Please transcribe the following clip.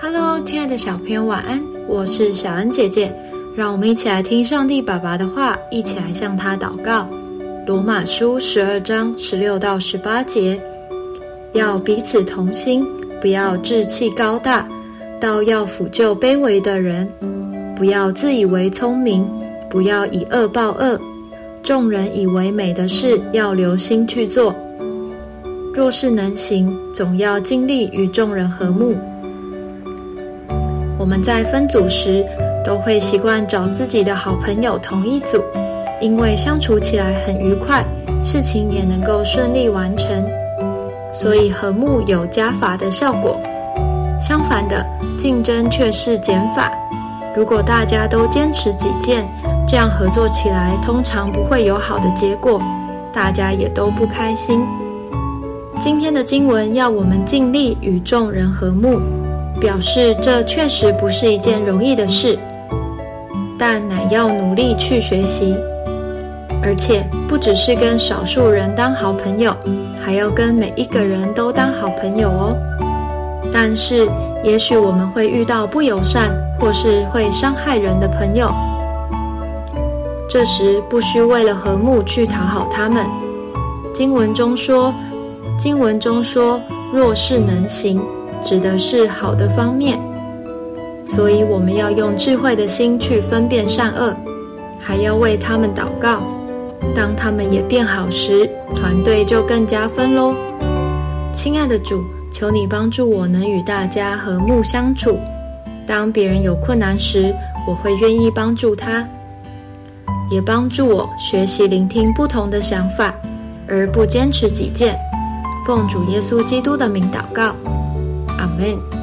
Hello，亲爱的小朋友，晚安！我是小恩姐姐，让我们一起来听上帝爸爸的话，一起来向他祷告。罗马书十二章十六到十八节，要彼此同心，不要志气高大，倒要辅救卑微的人；不要自以为聪明，不要以恶报恶。众人以为美的事，要留心去做。若是能行，总要尽力与众人和睦。我们在分组时，都会习惯找自己的好朋友同一组，因为相处起来很愉快，事情也能够顺利完成。所以和睦有加法的效果。相反的，竞争却是减法。如果大家都坚持己见，这样合作起来通常不会有好的结果，大家也都不开心。今天的经文要我们尽力与众人和睦，表示这确实不是一件容易的事，但乃要努力去学习，而且不只是跟少数人当好朋友，还要跟每一个人都当好朋友哦。但是，也许我们会遇到不友善或是会伤害人的朋友，这时不需为了和睦去讨好他们。经文中说。经文中说：“若是能行”，指的是好的方面，所以我们要用智慧的心去分辨善恶，还要为他们祷告。当他们也变好时，团队就更加分喽。亲爱的主，求你帮助我能与大家和睦相处。当别人有困难时，我会愿意帮助他，也帮助我学习聆听不同的想法，而不坚持己见。奉主耶稣基督的名祷告，Amen.